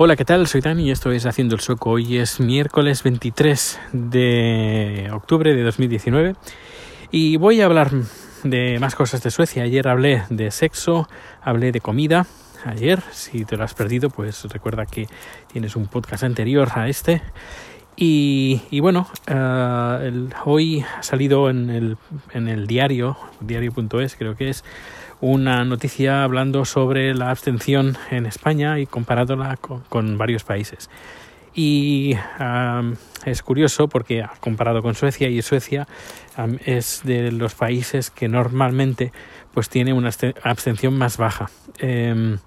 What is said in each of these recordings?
Hola, ¿qué tal? Soy Dani y esto es Haciendo el Sueco. Hoy es miércoles 23 de octubre de 2019 y voy a hablar de más cosas de Suecia. Ayer hablé de sexo, hablé de comida. Ayer, si te lo has perdido, pues recuerda que tienes un podcast anterior a este. Y, bueno, uh, hoy ha salido en el, en el diario, diario.es creo que es, una noticia hablando sobre la abstención en España y comparándola con, varios países. Y es curioso porque ha comparado con Suecia y Suecia es de los países que normalmente pues tiene una abstención más baja. Em,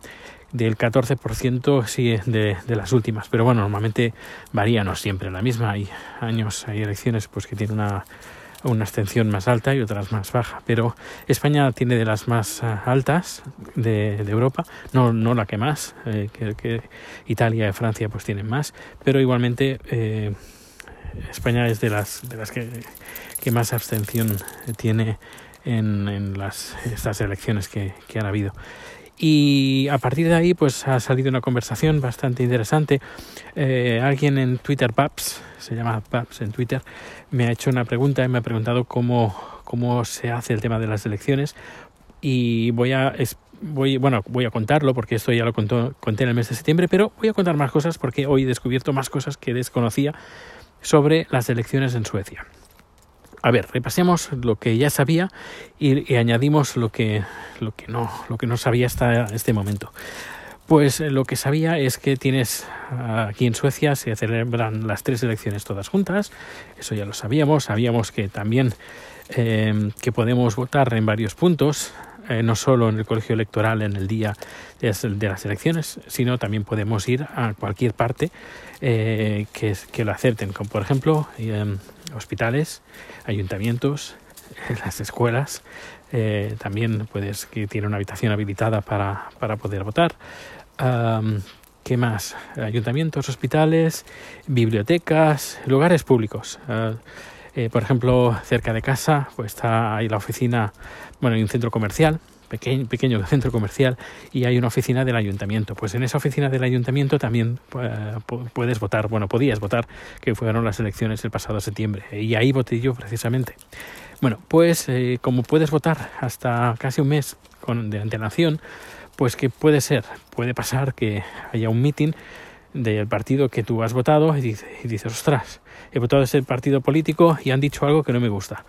del 14% sí de, de las últimas pero bueno normalmente varía no siempre la misma hay años hay elecciones pues que tienen una una extensión más alta y otras más baja. Pero España tiene de las más eh, altas de, Europa, no, no la que más, eh, que, Italia y Francia pues tienen más, pero igualmente eh, España es de las, de las que, que más abstención tiene en, en las, estas elecciones que, que han habido. Y a partir de ahí, pues ha salido una conversación bastante interesante. Eh, alguien en Twitter, Paps, se llama Paps en Twitter, me ha hecho una pregunta y me ha preguntado cómo, cómo se hace el tema de las elecciones. Y voy a voy, bueno, voy a contarlo porque esto ya lo conté en el mes de septiembre, pero voy a contar más cosas porque hoy he descubierto más cosas que desconocía sobre las elecciones en Suecia. A ver, repasemos lo que ya sabía y, añadimos lo que, lo, que no, lo que no sabía hasta este momento. Pues eh, lo que sabía es que tienes aquí en Suecia se celebran las tres elecciones todas juntas, eso ya lo sabíamos, sabíamos que también eh, que podemos votar en varios puntos, eh, no solo en el colegio electoral en el día de las elecciones, sino también podemos ir a cualquier parte que, que, lo acepten, como por ejemplo hospitales, ayuntamientos, las escuelas, eh, también puedes que tiene una habitación habilitada para, para poder votar. ¿Qué más? Ayuntamientos, hospitales, bibliotecas, lugares públicos. Ah, eh, por ejemplo, cerca de casa pues está ahí la oficina, bueno, hay un centro comercial pequeño, pequeño centro comercial y hay una oficina del ayuntamiento. Pues en esa oficina del ayuntamiento también eh, puedes votar, bueno, podías votar, que fueron las elecciones el pasado septiembre. Y ahí voté yo precisamente. Bueno, pues eh, como puedes votar hasta casi un mes con, de antelación, pues que puede ser, puede pasar que haya un meeting del partido que tú has votado y dices, y dices, ostras, he votado ese partido político y han dicho algo que no me gusta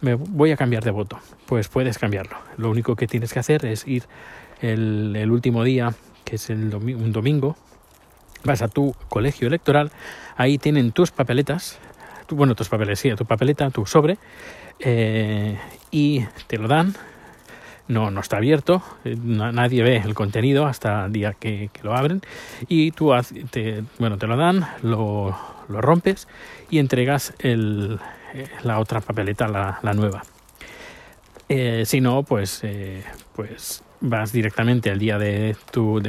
me voy a cambiar de voto. Pues puedes cambiarlo. Lo único que tienes que hacer es ir el, último día, que es el un domingo, vas a tu colegio electoral, ahí tienen tus papeletas, bueno, tus papeles, sí, tu papeleta, tu sobre, eh, y te lo dan. No, no está abierto, eh, nadie ve el contenido hasta el día que, lo abren y tú te, bueno, te lo dan, lo, rompes y entregas eh, la otra papeleta, la, nueva. Eh, si no, pues, pues vas directamente al día de,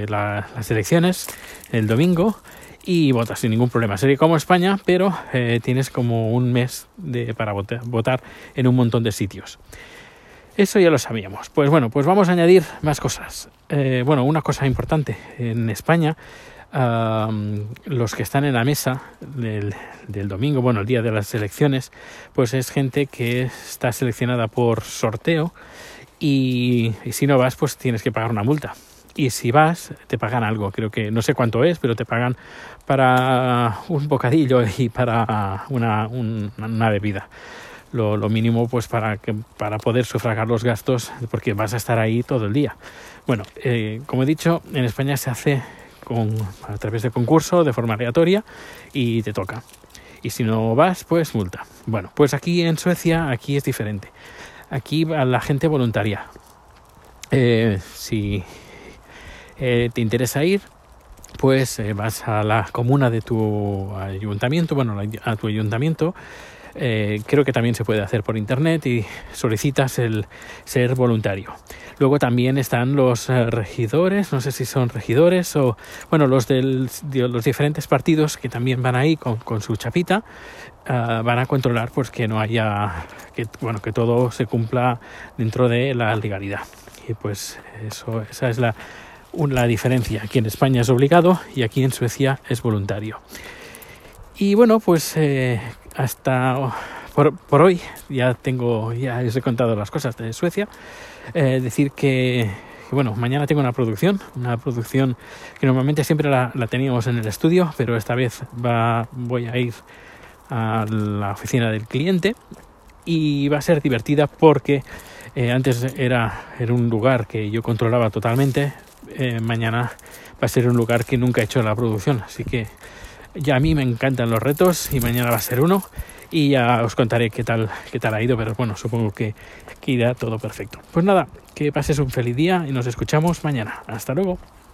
las elecciones, el domingo, y votas sin ningún problema. Sería como España, pero tienes como un mes para votar, en un montón de sitios. Eso ya lo sabíamos. Pues bueno, pues vamos a añadir más cosas. bueno, una cosa importante. En España los que están en la mesa del, domingo, bueno, el día de las elecciones, pues es gente que está seleccionada por sorteo y, si no vas, pues tienes que pagar una multa. Y si vas, te pagan algo, creo que no sé cuánto es, pero te pagan para un bocadillo y para una, una bebida. Lo, mínimo pues para que para poder sufragar los gastos porque vas a estar ahí todo el día bueno eh, como he dicho en España se hace a través de concurso de forma aleatoria y te toca. Y si no vas, pues multa. Bueno, pues aquí en Suecia, aquí es diferente. Aquí a la gente voluntaria. Eh, si eh, te interesa ir, pues vas a la comuna de tu ayuntamiento, bueno, a tu ayuntamiento eh, creo que también se puede hacer por internet y solicitas el ser voluntario. Luego también están los eh, regidores, no sé si son regidores o, bueno, los de los diferentes partidos que también van ahí con, su chapita, ah, van a controlar pues que no haya, que, bueno, que todo se cumpla dentro de la legalidad. Y pues eso, esa es la la diferencia. Aquí en España es obligado y aquí en Suecia es voluntario. Y bueno, pues eh, hasta por, hoy ya tengo, ya os he contado las cosas de Suecia. Eh, decir que, bueno, mañana tengo una producción, una producción que normalmente siempre la, teníamos en el estudio, pero esta vez va, voy a ir a la oficina del cliente y va a ser divertida porque eh, antes era, era un lugar que yo controlaba totalmente, eh, mañana va a ser un lugar que nunca he hecho la producción, así que ya a mí me encantan los retos y mañana va a ser uno y ya os contaré qué tal, qué tal ha ido, pero bueno, supongo que, que irá todo perfecto. Pues nada, que pases un feliz día y nos escuchamos mañana. Hasta luego.